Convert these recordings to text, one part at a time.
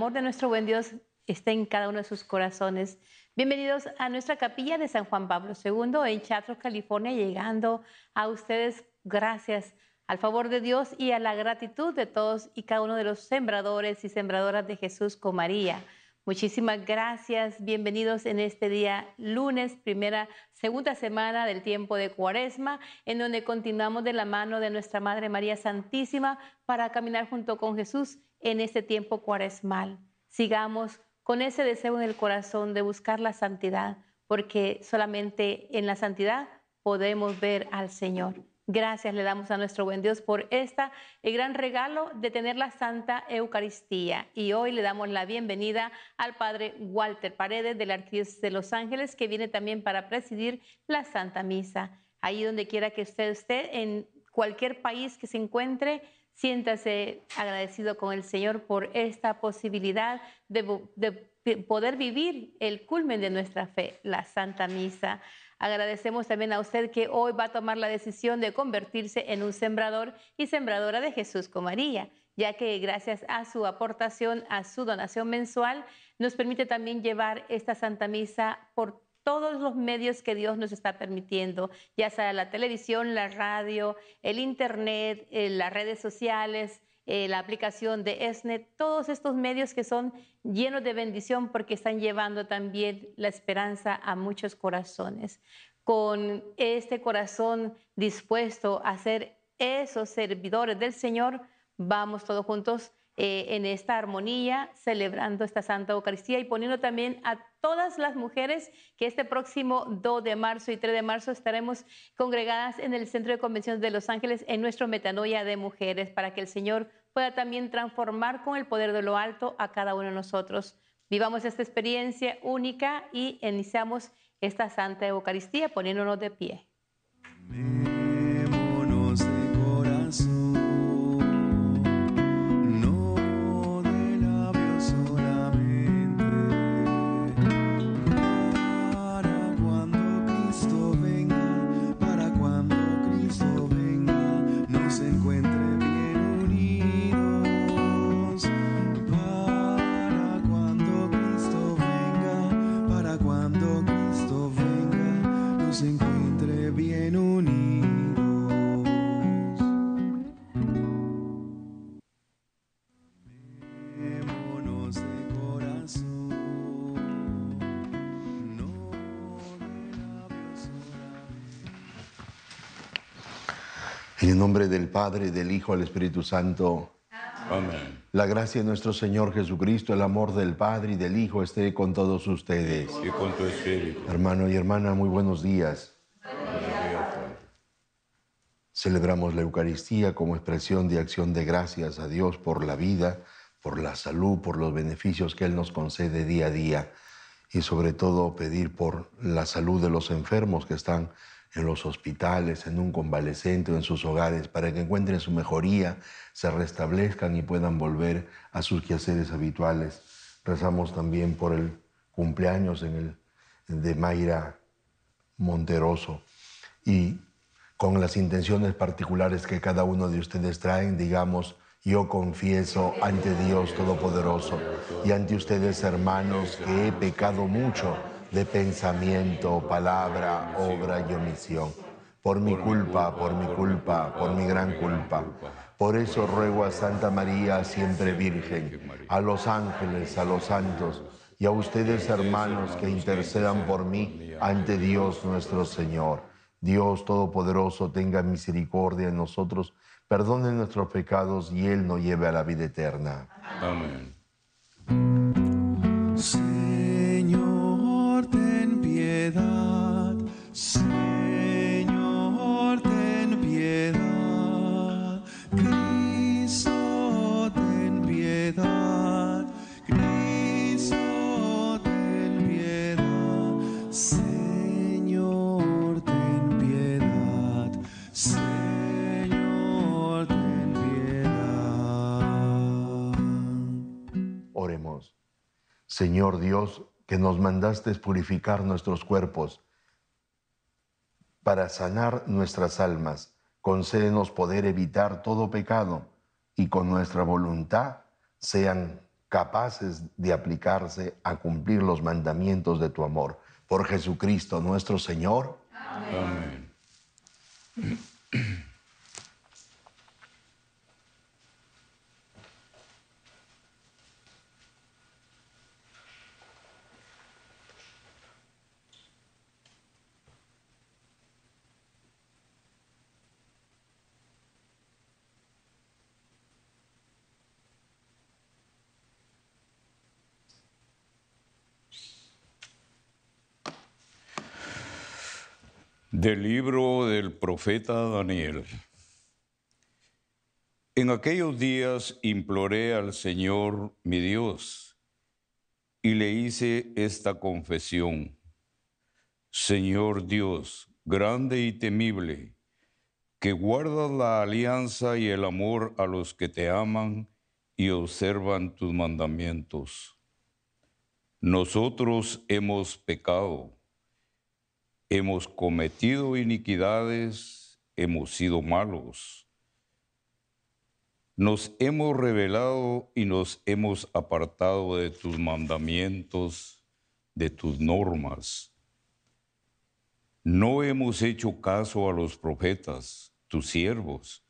amor de nuestro buen Dios esté en cada uno de sus corazones. Bienvenidos a nuestra capilla de San Juan Pablo II en Chatro, California, llegando a ustedes gracias al favor de Dios y a la gratitud de todos y cada uno de los sembradores y sembradoras de Jesús con María. Muchísimas gracias, bienvenidos en este día lunes, primera, segunda semana del tiempo de Cuaresma, en donde continuamos de la mano de nuestra Madre María Santísima para caminar junto con Jesús en este tiempo cuaresmal. Sigamos con ese deseo en el corazón de buscar la santidad, porque solamente en la santidad podemos ver al Señor. Gracias le damos a nuestro buen Dios por esta el gran regalo de tener la Santa Eucaristía. Y hoy le damos la bienvenida al Padre Walter Paredes de la Arquidiócesis de Los Ángeles, que viene también para presidir la Santa Misa. Ahí donde quiera que usted esté, en cualquier país que se encuentre, Siéntase agradecido con el Señor por esta posibilidad de, poder vivir el culmen de nuestra fe, la Santa Misa. Agradecemos también a usted que hoy va a tomar la decisión de convertirse en un sembrador y sembradora de Jesús con María, ya que gracias a su aportación, a su donación mensual, nos permite también llevar esta Santa Misa por todos los medios que Dios nos está permitiendo, ya sea la televisión, la radio, el internet, eh, las redes sociales, eh, la aplicación de ESNET, todos estos medios que son llenos de bendición porque están llevando también la esperanza a muchos corazones. Con este corazón dispuesto a ser esos servidores del Señor, vamos todos juntos eh, en esta armonía, celebrando esta Santa Eucaristía y poniendo también a todas las mujeres que este próximo 2 de marzo y 3 de marzo estaremos congregadas en el Centro de Convenciones de Los Ángeles en nuestro Metanoia de Mujeres, para que el Señor pueda también transformar con el poder de lo alto a cada uno de nosotros. Vivamos esta experiencia única y iniciamos esta Santa Eucaristía poniéndonos de pie. Nombre del Padre, del Hijo, del Espíritu Santo. Amén. La gracia de nuestro Señor Jesucristo, el amor del Padre y del Hijo esté con todos ustedes. Y con tu espíritu. Hermano y hermana, muy buenos días. Celebramos la Eucaristía como expresión de acción de gracias a Dios por la vida, por la salud, por los beneficios que Él nos concede día a día y sobre todo pedir por la salud de los enfermos que están en los hospitales, en un convalescente o en sus hogares, para que encuentren su mejoría, se restablezcan y puedan volver a sus quehaceres habituales. Rezamos también por el cumpleaños de Mayra Monteroso y con las intenciones particulares que cada uno de ustedes traen, digamos, yo confieso ante Dios Todopoderoso y ante ustedes, hermanos, que he pecado mucho de pensamiento, palabra, obra y omisión. Por mi culpa, por mi culpa, por mi gran culpa. Por eso ruego a Santa María, siempre Virgen, a los ángeles, a los santos y a ustedes hermanos que intercedan por mí ante Dios nuestro Señor. Dios Todopoderoso tenga misericordia en nosotros, perdone nuestros pecados y Él nos lleve a la vida eterna. Amén. Señor Dios, que nos mandaste purificar nuestros cuerpos para sanar nuestras almas. Concédenos poder evitar todo pecado y con nuestra voluntad sean capaces de aplicarse a cumplir los mandamientos de tu amor. Por Jesucristo nuestro Señor. Amén. Del libro del profeta Daniel. En aquellos días imploré al Señor mi Dios y le hice esta confesión. Señor Dios, grande y temible, que guardas la alianza y el amor a los que te aman y observan tus mandamientos. Nosotros hemos pecado hemos cometido iniquidades, hemos sido malos. Nos hemos rebelado y nos hemos apartado de tus mandamientos, de tus normas. No hemos hecho caso a los profetas, tus siervos,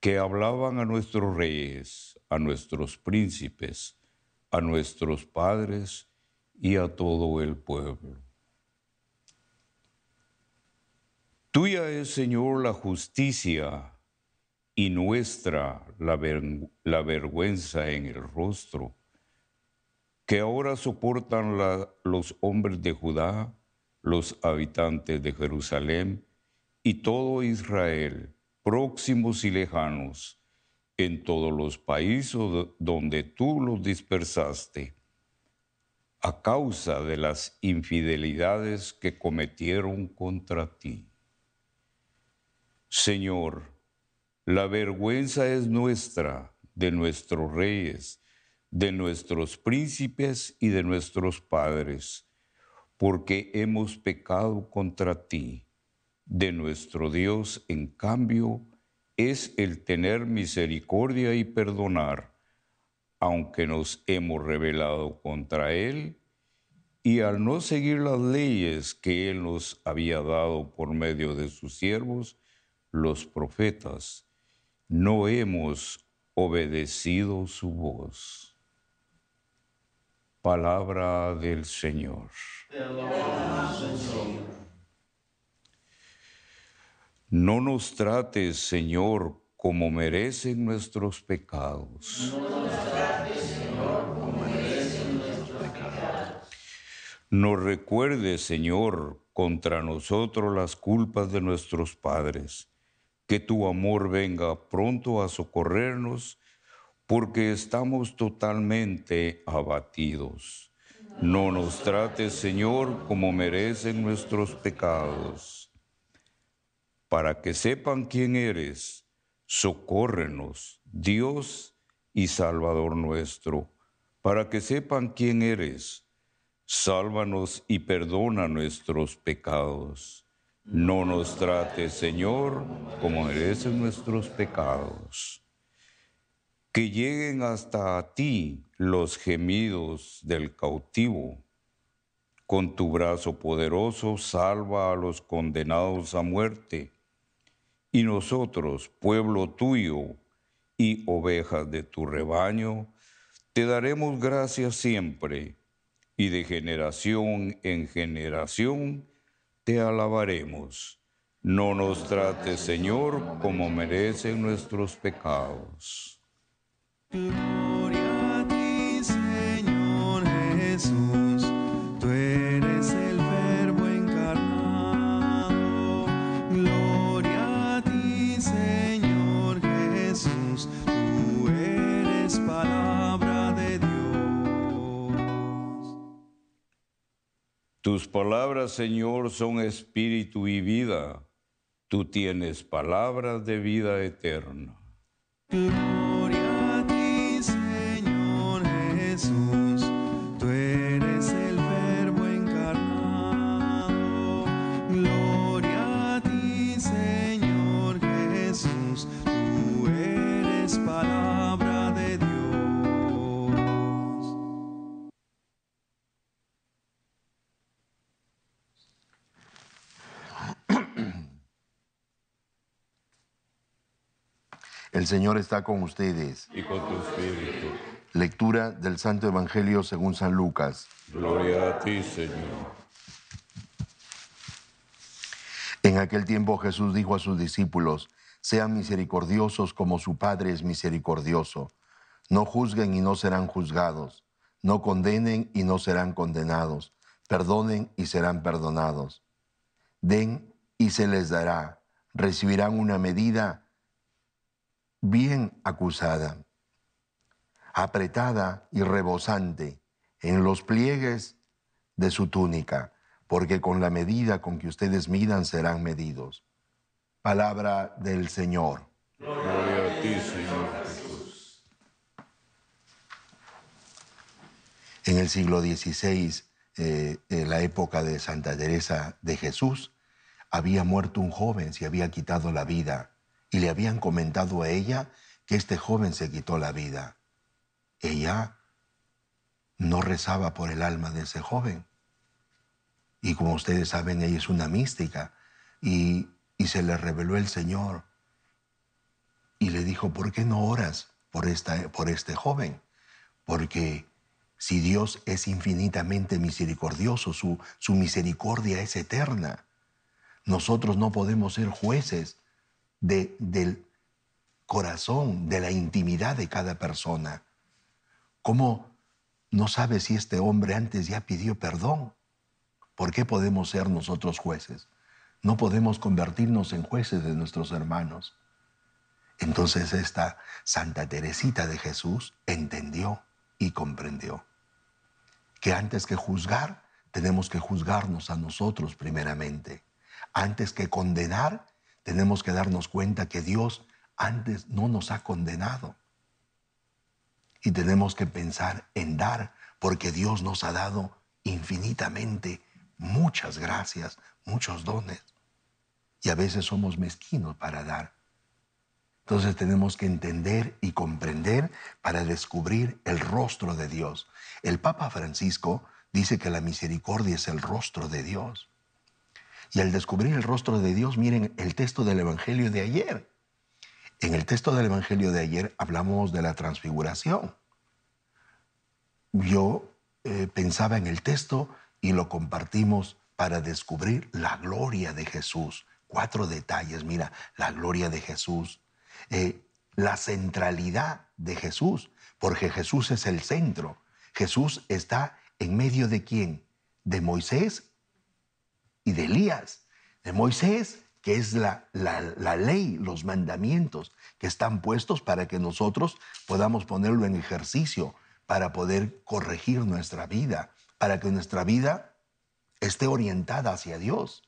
que hablaban a nuestros reyes, a nuestros príncipes, a nuestros padres y a todo el pueblo. Tuya es, Señor, la justicia y nuestra la, vergüenza en el rostro, que ahora soportan los hombres de Judá, los habitantes de Jerusalén y todo Israel, próximos y lejanos, en todos los países donde tú los dispersaste, a causa de las infidelidades que cometieron contra ti. Señor, la vergüenza es nuestra, de nuestros reyes, de nuestros príncipes y de nuestros padres, porque hemos pecado contra ti. De nuestro Dios, en cambio, es el tener misericordia y perdonar, aunque nos hemos rebelado contra Él, y al no seguir las leyes que Él nos había dado por medio de sus siervos, los profetas, no hemos obedecido su voz. Palabra del Señor. No nos trates, Señor, como merecen nuestros pecados. No nos trates, Señor, como merecen nuestros pecados. Nos recuerde, Señor, contra nosotros las culpas de nuestros padres que tu amor venga pronto a socorrernos, porque estamos totalmente abatidos. No nos trates, Señor, como merecen nuestros pecados. Para que sepan quién eres, socórrenos, Dios y Salvador nuestro. Para que sepan quién eres, sálvanos y perdona nuestros pecados no nos trate, Señor, como merecen nuestros pecados. Que lleguen hasta ti los gemidos del cautivo. Con tu brazo poderoso salva a los condenados a muerte. Y nosotros, pueblo tuyo y ovejas de tu rebaño, te daremos gracias siempre y de generación en generación te alabaremos. No nos trates, Señor, como merecen nuestros pecados. Gloria a ti, Señor Jesús, palabras, Señor, son espíritu y vida. Tú tienes palabras de vida eterna. El Señor está con ustedes. y con tu espíritu. Lectura del Santo Evangelio según San Lucas. Gloria a ti, Señor. En aquel tiempo Jesús dijo a sus discípulos, sean misericordiosos como su Padre es misericordioso. No juzguen y no serán juzgados. No condenen y no serán condenados. Perdonen y serán perdonados. Den y se les dará. Recibirán una medida bien acusada, apretada y rebosante en los pliegues de su túnica, porque con la medida con que ustedes midan serán medidos. Palabra del Señor. Gloria a ti, Señor Jesús. En el siglo XVI, eh, en la época de Santa Teresa de Jesús, había muerto un joven, se había quitado la vida, y le habían comentado a ella que este joven se quitó la vida. Ella no rezaba por el alma de ese joven. Y como ustedes saben, ella es una mística. Y, se le reveló el Señor. Y le dijo, ¿por qué no oras por, esta, por este joven? Porque si Dios es infinitamente misericordioso, su, su misericordia es eterna. Nosotros no podemos ser jueces de, del corazón, de la intimidad de cada persona. ¿Cómo no sabe si este hombre antes ya pidió perdón? ¿Por qué podemos ser nosotros jueces? No podemos convertirnos en jueces de nuestros hermanos. Entonces esta Santa Teresita de Jesús entendió y comprendió que antes que juzgar, tenemos que juzgarnos a nosotros primeramente. Antes que condenar, tenemos que darnos cuenta que Dios antes no nos ha condenado. Y tenemos que pensar en dar, porque Dios nos ha dado infinitamente muchas gracias, muchos dones. Y a veces somos mezquinos para dar. Entonces tenemos que entender y comprender para descubrir el rostro de Dios. El Papa Francisco dice que la misericordia es el rostro de Dios. Y al descubrir el rostro de Dios, miren el texto del Evangelio de ayer. En el texto del Evangelio de ayer hablamos de la transfiguración. Yo eh, pensaba en el texto y lo compartimos para descubrir la gloria de Jesús. Cuatro detalles, mira, la gloria de Jesús, eh, la centralidad de Jesús, porque Jesús es el centro. Jesús está en medio de quién? De Moisés y de Elías. De Moisés, que es la, la, la, ley, los mandamientos que están puestos para que nosotros podamos ponerlo en ejercicio, para poder corregir nuestra vida, para que nuestra vida esté orientada hacia Dios.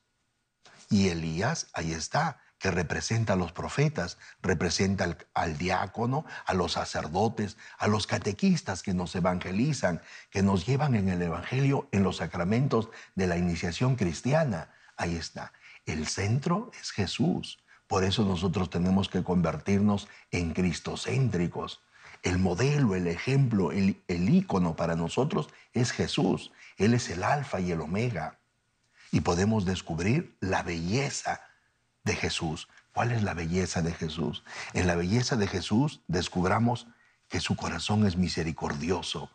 Y Elías, ahí está, que representa a los profetas, representa al, diácono, a los sacerdotes, a los catequistas que nos evangelizan, que nos llevan en el Evangelio, en los sacramentos de la iniciación cristiana. Ahí está. El centro es Jesús. Por eso nosotros tenemos que convertirnos en cristocéntricos. El modelo, el ejemplo, el, el ícono para nosotros es Jesús. Él es el alfa y el omega. Y podemos descubrir la belleza de Jesús. ¿Cuál es la belleza de Jesús? En la belleza de Jesús descubramos que su corazón es misericordioso.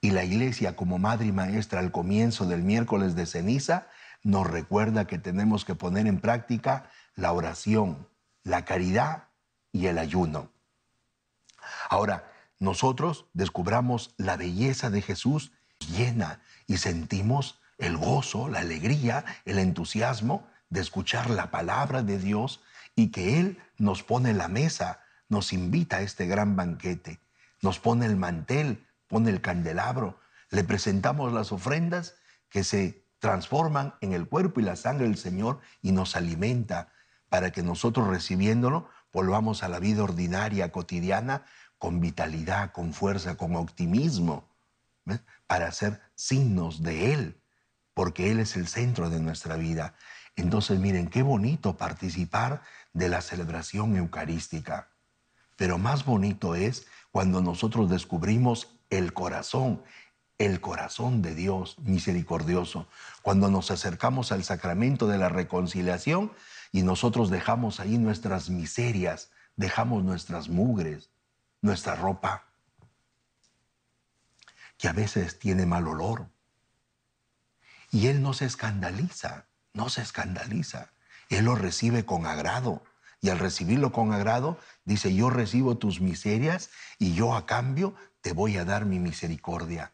Y la iglesia como madre y maestra al comienzo del miércoles de ceniza nos recuerda que tenemos que poner en práctica la oración, la caridad y el ayuno. Ahora, nosotros descubramos la belleza de Jesús llena y sentimos el gozo, la alegría, el entusiasmo de escuchar la palabra de Dios y que Él nos pone la mesa, nos invita a este gran banquete, nos pone el mantel, pone el candelabro, le presentamos las ofrendas que se transforman en el cuerpo y la sangre del Señor y nos alimenta para que nosotros recibiéndolo volvamos a la vida ordinaria, cotidiana, con vitalidad, con fuerza, con optimismo, para ser signos de Él, porque Él es el centro de nuestra vida. Entonces, miren, qué bonito participar de la celebración eucarística. Pero más bonito es cuando nosotros descubrimos el corazón, el corazón de Dios misericordioso, cuando nos acercamos al sacramento de la reconciliación y nosotros dejamos ahí nuestras miserias, dejamos nuestras mugres, nuestra ropa, que a veces tiene mal olor. Y Él no se escandaliza, no se escandaliza. Él lo recibe con agrado. Y al recibirlo con agrado, dice, yo recibo tus miserias y yo a cambio te voy a dar mi misericordia.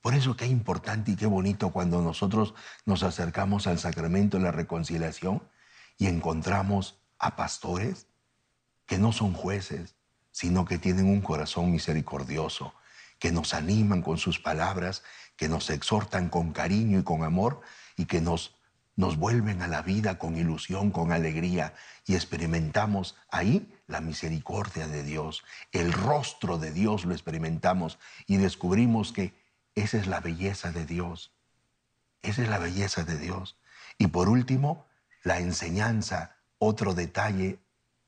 Por eso qué importante y qué bonito cuando nosotros nos acercamos al sacramento de la reconciliación y encontramos a pastores que no son jueces, sino que tienen un corazón misericordioso, que nos animan con sus palabras, que nos exhortan con cariño y con amor y que nos, nos vuelven a la vida con ilusión, con alegría y experimentamos ahí la misericordia de Dios, el rostro de Dios lo experimentamos y descubrimos que esa es la belleza de Dios, esa es la belleza de Dios. Y por último, la enseñanza, otro detalle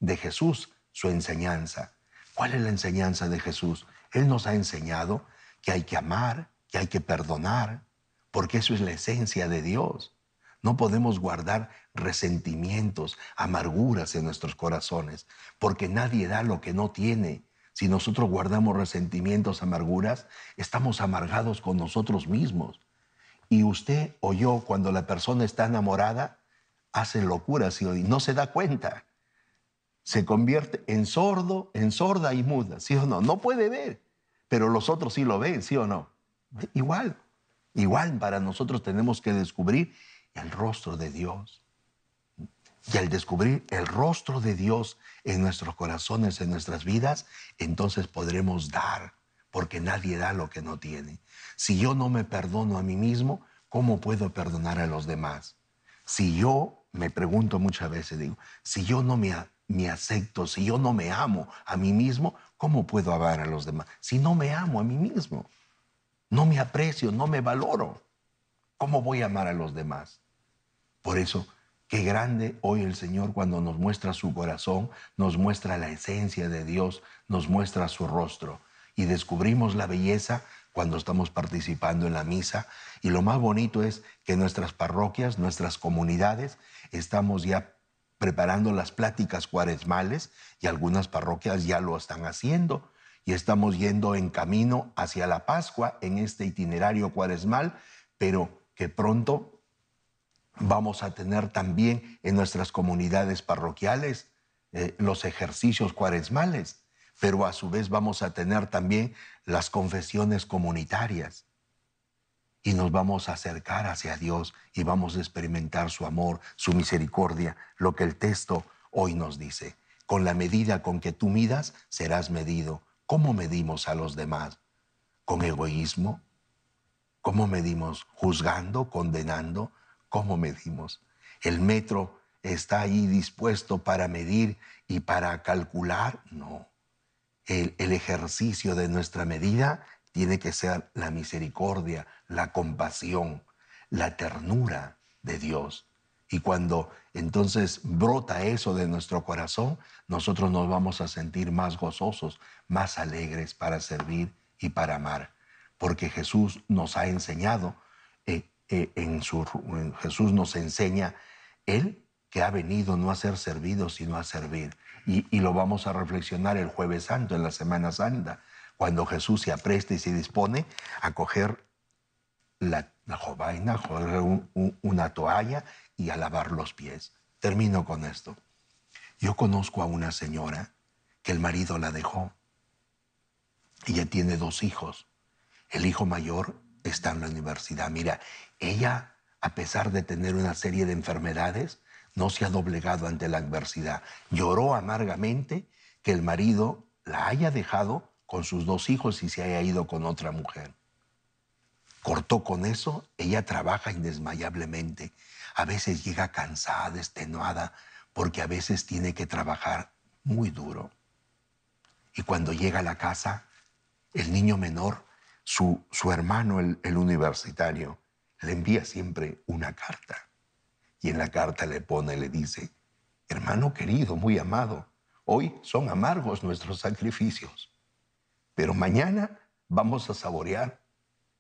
de Jesús, su enseñanza. ¿Cuál es la enseñanza de Jesús? Él nos ha enseñado que hay que amar, que hay que perdonar, porque eso es la esencia de Dios. No podemos guardar resentimientos, amarguras en nuestros corazones, porque nadie da lo que no tiene. Si nosotros guardamos resentimientos, amarguras, estamos amargados con nosotros mismos. Y usted o yo, cuando la persona está enamorada, hace locuras y no se da cuenta. Se convierte en sordo, en sorda y muda, ¿sí o no? No puede ver, pero los otros sí lo ven, ¿sí o no? Igual, igual para nosotros tenemos que descubrir el rostro de Dios. Y al descubrir el rostro de Dios en nuestros corazones, en nuestras vidas, entonces podremos dar, porque nadie da lo que no tiene. Si yo no me perdono a mí mismo, ¿cómo puedo perdonar a los demás? Si yo, me pregunto muchas veces, digo, si yo no me, me acepto, si yo no me amo a mí mismo, ¿cómo puedo amar a los demás? Si no me amo a mí mismo, no me aprecio, no me valoro, ¿cómo voy a amar a los demás? Por eso, qué grande hoy el Señor cuando nos muestra su corazón, nos muestra la esencia de Dios, nos muestra su rostro y descubrimos la belleza cuando estamos participando en la misa. Y lo más bonito es que nuestras parroquias, nuestras comunidades, estamos ya preparando las pláticas cuaresmales y algunas parroquias ya lo están haciendo. Y estamos yendo en camino hacia la Pascua en este itinerario cuaresmal, pero que pronto vamos a tener también en nuestras comunidades parroquiales eh, los ejercicios cuaresmales pero a su vez vamos a tener también las confesiones comunitarias. Y nos vamos a acercar hacia Dios y vamos a experimentar su amor, su misericordia, lo que el texto hoy nos dice. Con la medida con que tú midas, serás medido. ¿Cómo medimos a los demás? ¿Con egoísmo? ¿Cómo medimos? ¿Juzgando? ¿Condenando? ¿Cómo medimos? El metro está ahí dispuesto para medir y para calcular. No el, ejercicio de nuestra medida tiene que ser la misericordia, la compasión, la ternura de Dios. Y cuando entonces brota eso de nuestro corazón, nosotros nos vamos a sentir más gozosos, más alegres para servir y para amar. Porque Jesús nos ha enseñado, eh, en Jesús nos enseña, Él que ha venido no a ser servido, sino a servir. Y, lo vamos a reflexionar el jueves santo, en la Semana Santa, cuando Jesús se apresta y se dispone a coger la, la jovaina, coger una toalla y a lavar los pies. Termino con esto. Yo conozco a una señora que el marido la dejó. Ella tiene dos hijos. El hijo mayor está en la universidad. Mira, ella, a pesar de tener una serie de enfermedades, no se ha doblegado ante la adversidad. Lloró amargamente que el marido la haya dejado con sus dos hijos y se haya ido con otra mujer. Cortó con eso, ella trabaja indesmayablemente. A veces llega cansada, extenuada, porque a veces tiene que trabajar muy duro. Y cuando llega a la casa, el niño menor, su, su hermano, el universitario, le envía siempre una carta y en la carta le pone, le dice, hermano querido, muy amado, hoy son amargos nuestros sacrificios, pero mañana vamos a saborear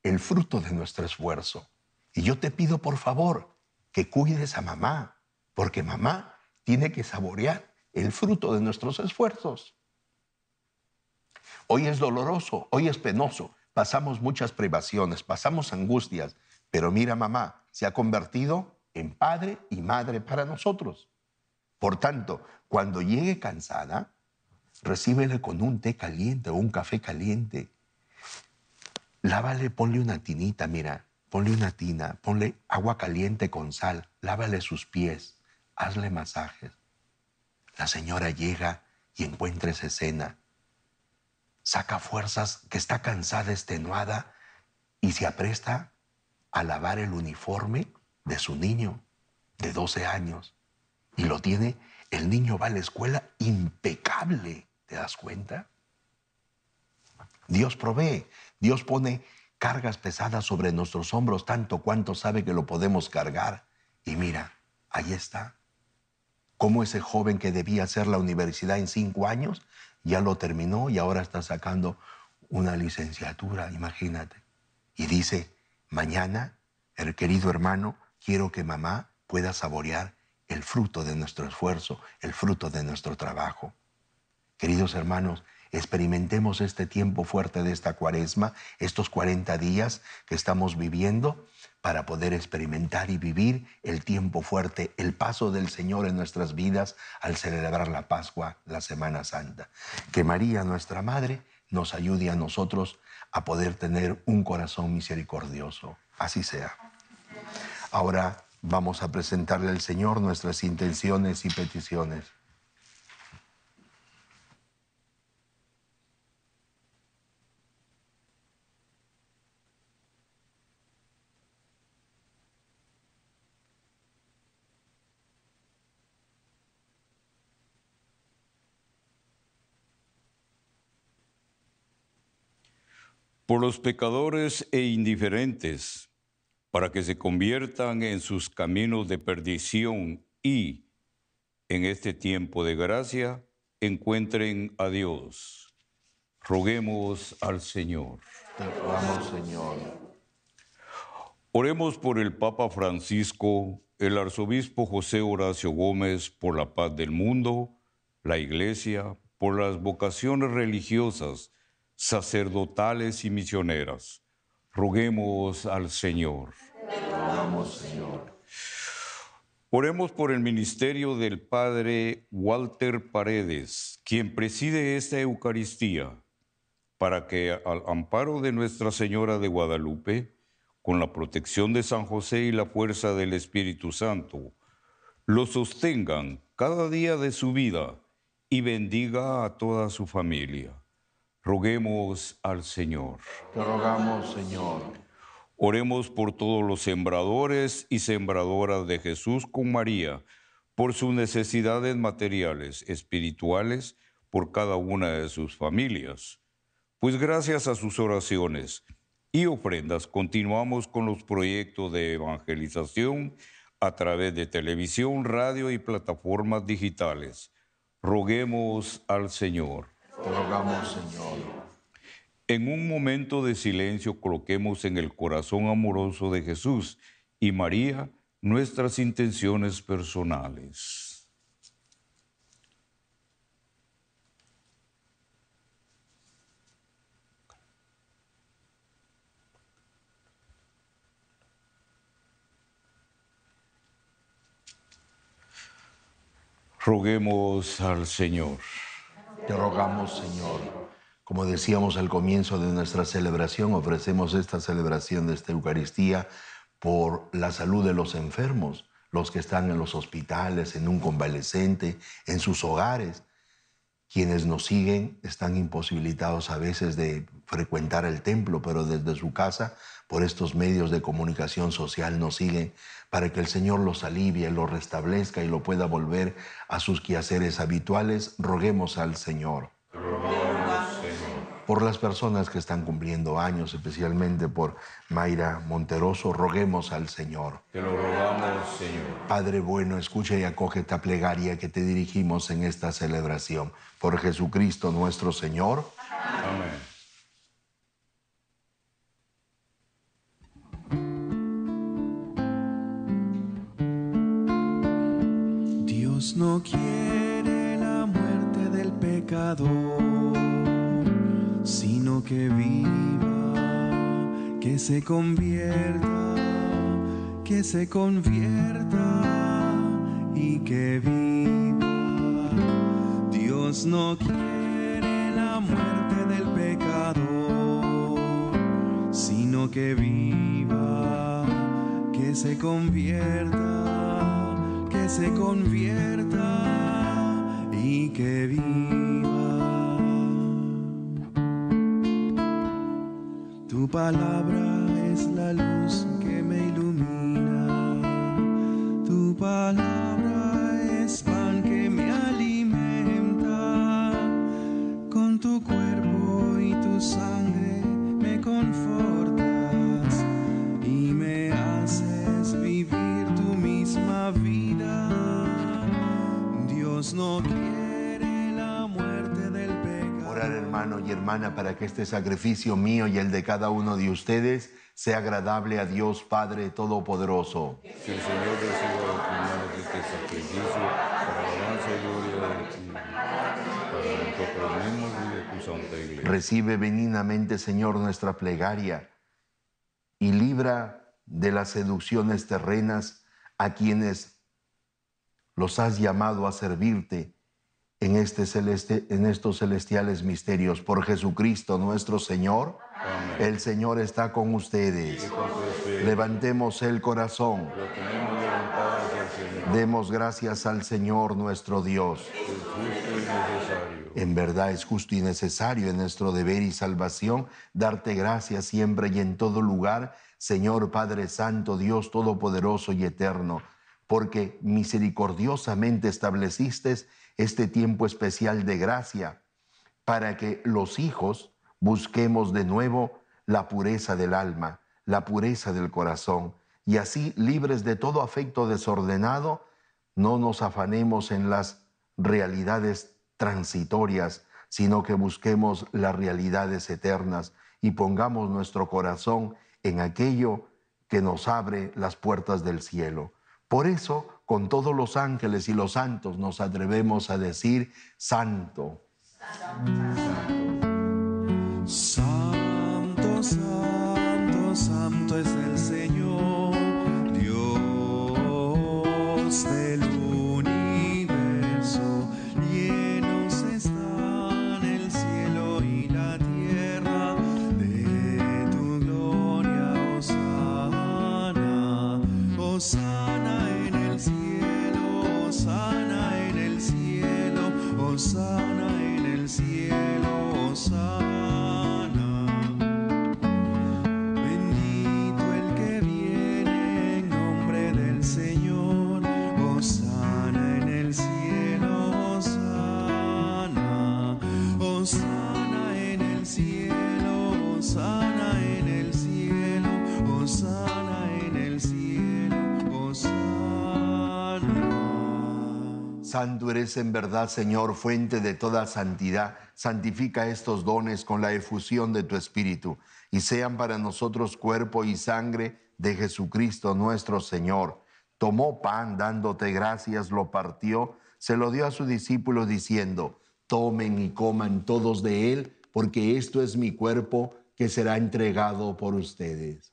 el fruto de nuestro esfuerzo. Y yo te pido por favor que cuides a mamá, porque mamá tiene que saborear el fruto de nuestros esfuerzos. Hoy es doloroso, hoy es penoso, pasamos muchas privaciones, pasamos angustias, pero mira mamá, se ha convertido en padre y madre para nosotros. Por tanto, cuando llegue cansada, recíbele con un té caliente o un café caliente. Lávale, ponle una tinita, mira, ponle una tina, ponle agua caliente con sal, lávale sus pies, hazle masajes. La señora llega y encuentra esa escena. Saca fuerzas que está cansada, extenuada, y se apresta a lavar el uniforme de su niño de 12 años. Y lo tiene, el niño va a la escuela impecable, ¿te das cuenta? Dios provee, Dios pone cargas pesadas sobre nuestros hombros, tanto cuanto sabe que lo podemos cargar. Y mira, ahí está. Como ese joven que debía hacer la universidad en cinco años, ya lo terminó y ahora está sacando una licenciatura, imagínate. Y dice, mañana, el querido hermano, quiero que mamá pueda saborear el fruto de nuestro esfuerzo, el fruto de nuestro trabajo. Queridos hermanos, experimentemos este tiempo fuerte de esta cuaresma, estos 40 días que estamos viviendo, para poder experimentar y vivir el tiempo fuerte, el paso del Señor en nuestras vidas al celebrar la Pascua, la Semana Santa. Que María, nuestra Madre, nos ayude a nosotros a poder tener un corazón misericordioso. Así sea. Ahora vamos a presentarle al Señor nuestras intenciones y peticiones. Por los pecadores e indiferentes, para que se conviertan en sus caminos de perdición y, en este tiempo de gracia, encuentren a Dios. Roguemos al Señor. Te rogamos, Señor. Oremos por el Papa Francisco, el arzobispo José Horacio Gómez, por la paz del mundo, la Iglesia, por las vocaciones religiosas, sacerdotales y misioneras. Roguemos al Señor. Señor. Oremos por el ministerio del Padre Walter Paredes, quien preside esta Eucaristía, para que al amparo de Nuestra Señora de Guadalupe, con la protección de San José y la fuerza del Espíritu Santo, lo sostengan cada día de su vida y bendiga a toda su familia. Roguemos al Señor. Te rogamos, Señor. Oremos por todos los sembradores y sembradoras de Jesús con María, por sus necesidades materiales, espirituales, por cada una de sus familias. Pues gracias a sus oraciones y ofrendas continuamos con los proyectos de evangelización a través de televisión, radio y plataformas digitales. Roguemos al Señor. Rogamos, Señor. En un momento de silencio coloquemos en el corazón amoroso de Jesús y María nuestras intenciones personales. Roguemos al Señor. Te rogamos, Señor. Como decíamos al comienzo de nuestra celebración, ofrecemos esta celebración de esta Eucaristía por la salud de los enfermos, los que están en los hospitales, en un convalescente, en sus hogares. Quienes nos siguen están imposibilitados a veces de frecuentar el templo, pero desde su casa, por estos medios de comunicación social, nos siguen para que el Señor los alivie, los restablezca y lo pueda volver a sus quehaceres habituales. Roguemos al Señor. Por las personas que están cumpliendo años, especialmente por Mayra Monteroso, roguemos al Señor. Te lo rogamos, Señor. Padre bueno, escucha y acoge esta plegaria que te dirigimos en esta celebración. Por Jesucristo nuestro Señor. Amén. Dios no quiere la pecador, sino que viva, que se convierta, que se convierta y que viva. Dios no quiere la muerte del pecador, sino que viva, que se convierta, se convierta y que viva. Tu palabra hermana para que este sacrificio mío y el de cada uno de ustedes sea agradable a Dios Padre Todopoderoso. Que el Señor reciba de tus manos este sacrificio para alabanza y gloria de ti, para nosotros mismos y de tu santa iglesia. Recibe benignamente, Señor, nuestra plegaria y libra de las seducciones terrenas a quienes los has llamado a servirte en, este celeste, en estos celestiales misterios. Por Jesucristo nuestro Señor, el Señor está con ustedes. Levantemos el corazón. Demos gracias al Señor nuestro Dios. En verdad es justo y necesario en nuestro deber y salvación darte gracias siempre y en todo lugar, Señor Padre Santo, Dios Todopoderoso y Eterno, porque misericordiosamente estableciste este tiempo especial de gracia para que los hijos busquemos de nuevo la pureza del alma, la pureza del corazón, y así libres de todo afecto desordenado, no nos afanemos en las realidades transitorias, sino que busquemos las realidades eternas y pongamos nuestro corazón en aquello que nos abre las puertas del cielo. Por eso, con todos los ángeles y los santos nos atrevemos a decir, Santo, Santo, Santo eres en verdad, Señor, fuente de toda santidad. Santifica estos dones con la efusión de tu Espíritu y sean para nosotros cuerpo y sangre de Jesucristo nuestro Señor. Tomó pan dándote gracias, lo partió, se lo dio a sus discípulos diciendo, tomen y coman todos de él, porque esto es mi cuerpo que será entregado por ustedes.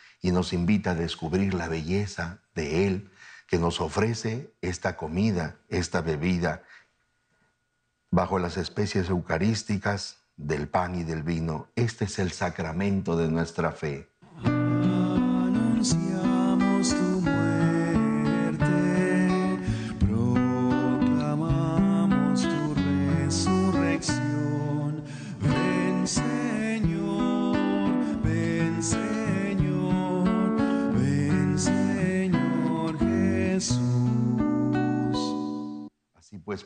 y nos invita a descubrir la belleza de Él, que nos ofrece esta comida, esta bebida, bajo las especies eucarísticas del pan y del vino. Este es el sacramento de nuestra fe.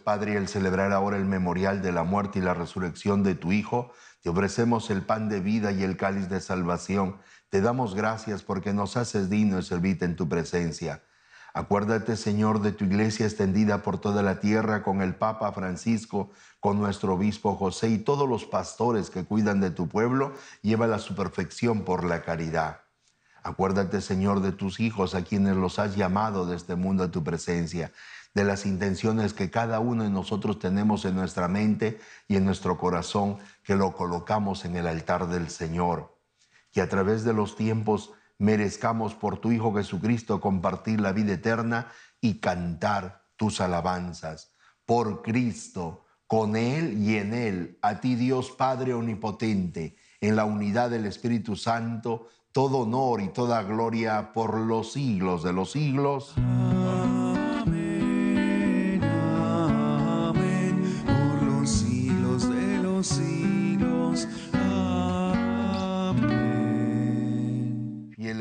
Padre, y al celebrar ahora el memorial de la muerte y la resurrección de tu Hijo, te ofrecemos el pan de vida y el cáliz de salvación. Te damos gracias porque nos haces digno de servirte en tu presencia. Acuérdate, Señor, de tu iglesia extendida por toda la tierra con el Papa Francisco, con nuestro obispo José y todos los pastores que cuidan de tu pueblo, lleva a su perfección por la caridad. Acuérdate, Señor, de tus hijos a quienes los has llamado de este mundo a tu presencia, de las intenciones que cada uno de nosotros tenemos en nuestra mente y en nuestro corazón, que lo colocamos en el altar del Señor. Que a través de los tiempos merezcamos por tu Hijo Jesucristo compartir la vida eterna y cantar tus alabanzas. Por Cristo, con Él y en Él, a ti Dios Padre Omnipotente, en la unidad del Espíritu Santo, todo honor y toda gloria por los siglos de los siglos.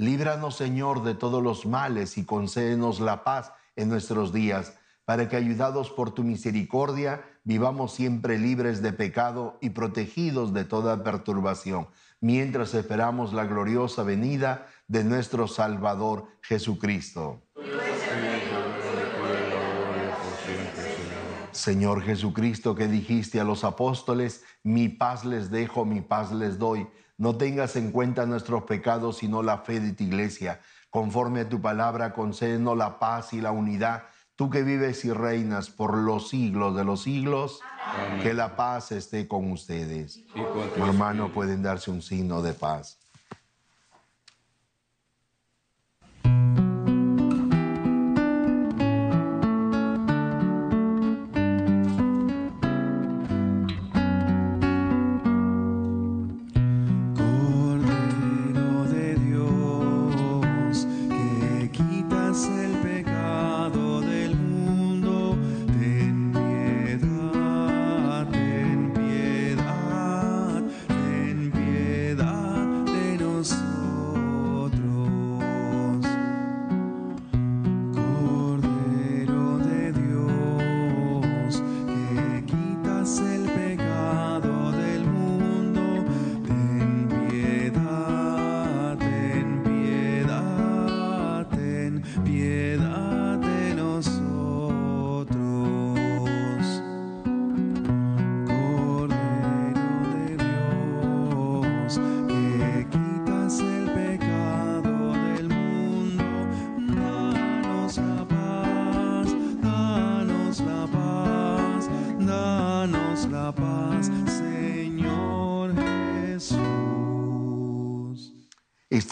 Líbranos, Señor, de todos los males y concédenos la paz en nuestros días, para que, ayudados por tu misericordia, vivamos siempre libres de pecado y protegidos de toda perturbación, mientras esperamos la gloriosa venida de nuestro Salvador Jesucristo. Señor Jesucristo, que dijiste a los apóstoles, mi paz les dejo, mi paz les doy. No tengas en cuenta nuestros pecados, sino la fe de tu iglesia. Conforme a tu palabra, concédenos la paz y la unidad. Tú que vives y reinas por los siglos de los siglos, que la paz esté con ustedes. Y con tu Hermano, pueden darse un signo de paz.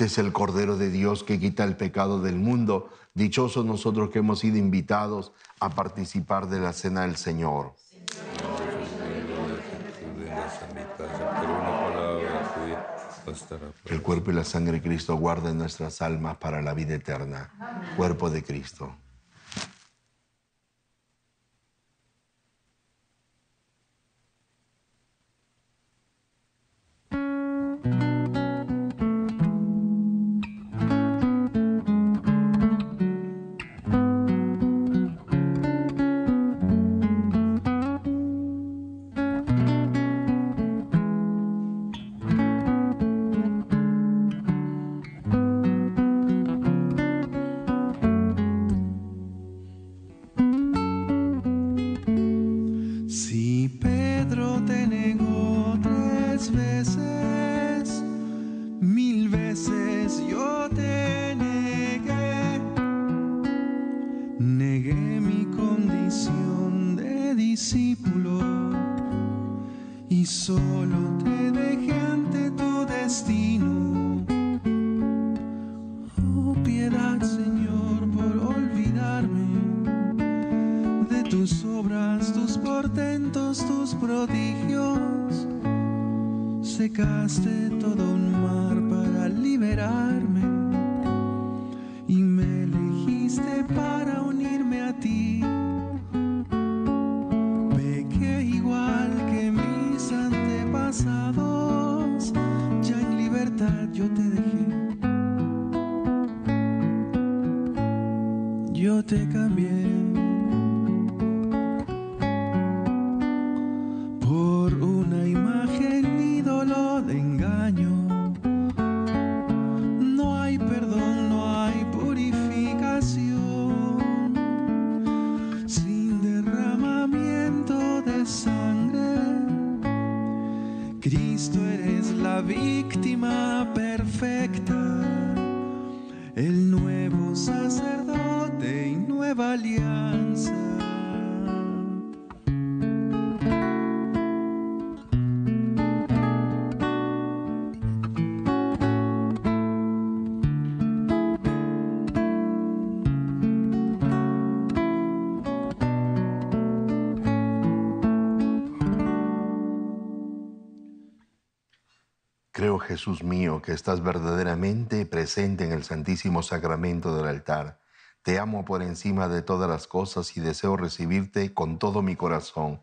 Es el Cordero de Dios que quita el pecado del mundo. Dichosos nosotros que hemos sido invitados a participar de la cena del Señor. el cuerpo y la sangre de Cristo guarden nuestras almas para la vida eterna. Cuerpo de Cristo. Prodigios, secaste todo un mar para liberarme y me elegiste para unirme a ti. Pequé igual que mis antepasados, ya en libertad yo te dejé. Yo te cambié. Creo, Jesús mío, que estás verdaderamente presente en el Santísimo Sacramento del altar. Te amo por encima de todas las cosas y deseo recibirte con todo mi corazón,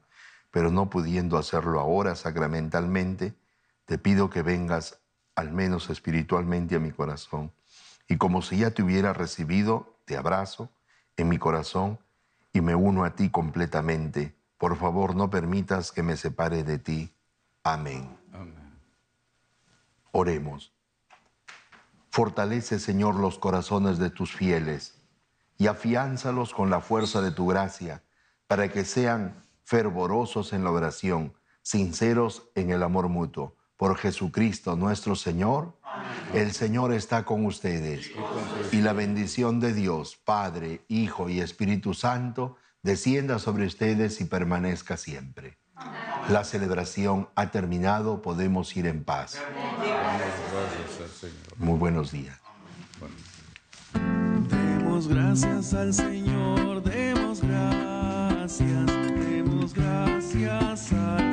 pero no pudiendo hacerlo ahora sacramentalmente, te pido que vengas al menos espiritualmente a mi corazón. Y como si ya te hubiera recibido, te abrazo en mi corazón y me uno a ti completamente. Por favor, no permitas que me separe de ti. Amén. Amén. Oremos. Fortalece, Señor, los corazones de tus fieles y afiánzalos con la fuerza de tu gracia, para que sean fervorosos en la oración, sinceros en el amor mutuo. Por Jesucristo nuestro Señor, el Señor está con ustedes. Y la bendición de Dios, Padre, Hijo y Espíritu Santo, descienda sobre ustedes y permanezca siempre. La celebración ha terminado, podemos ir en paz. Al Señor. Muy buenos días. Demos gracias al Señor, demos gracias, demos gracias al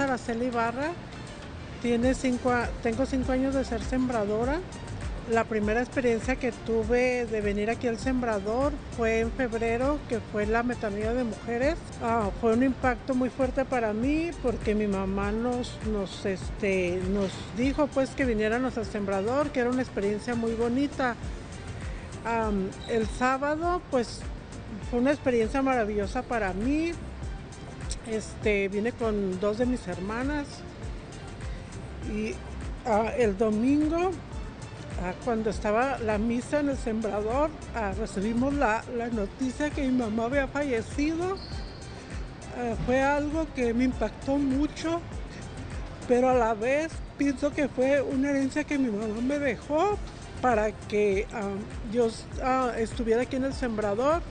Araceli Ibarra. Tiene cinco, tengo cinco años de ser sembradora. La primera experiencia que tuve de venir aquí al sembrador fue en febrero, que fue la metanía de mujeres. Ah, fue un impacto muy fuerte para mí porque mi mamá nos, nos, este, nos dijo pues que viniéramos al sembrador, que era una experiencia muy bonita. El sábado pues fue una experiencia maravillosa para mí. Este, vine con dos de mis hermanas y ah, el domingo, ah, cuando estaba la misa en el sembrador, ah, recibimos la, la noticia que mi mamá había fallecido. Fue algo que me impactó mucho, pero a la vez pienso que fue una herencia que mi mamá me dejó para que yo estuviera aquí en el sembrador.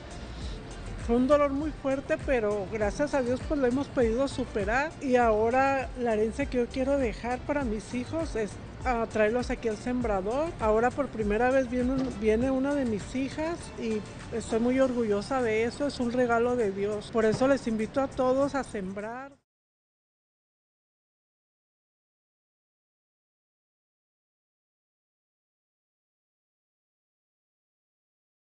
Fue un dolor muy fuerte, pero gracias a Dios pues lo hemos podido superar. Y ahora la herencia que yo quiero dejar para mis hijos es ah, traerlos aquí al sembrador. Ahora por primera vez viene una de mis hijas y estoy muy orgullosa de eso. Es un regalo de Dios. Por eso les invito a todos a sembrar.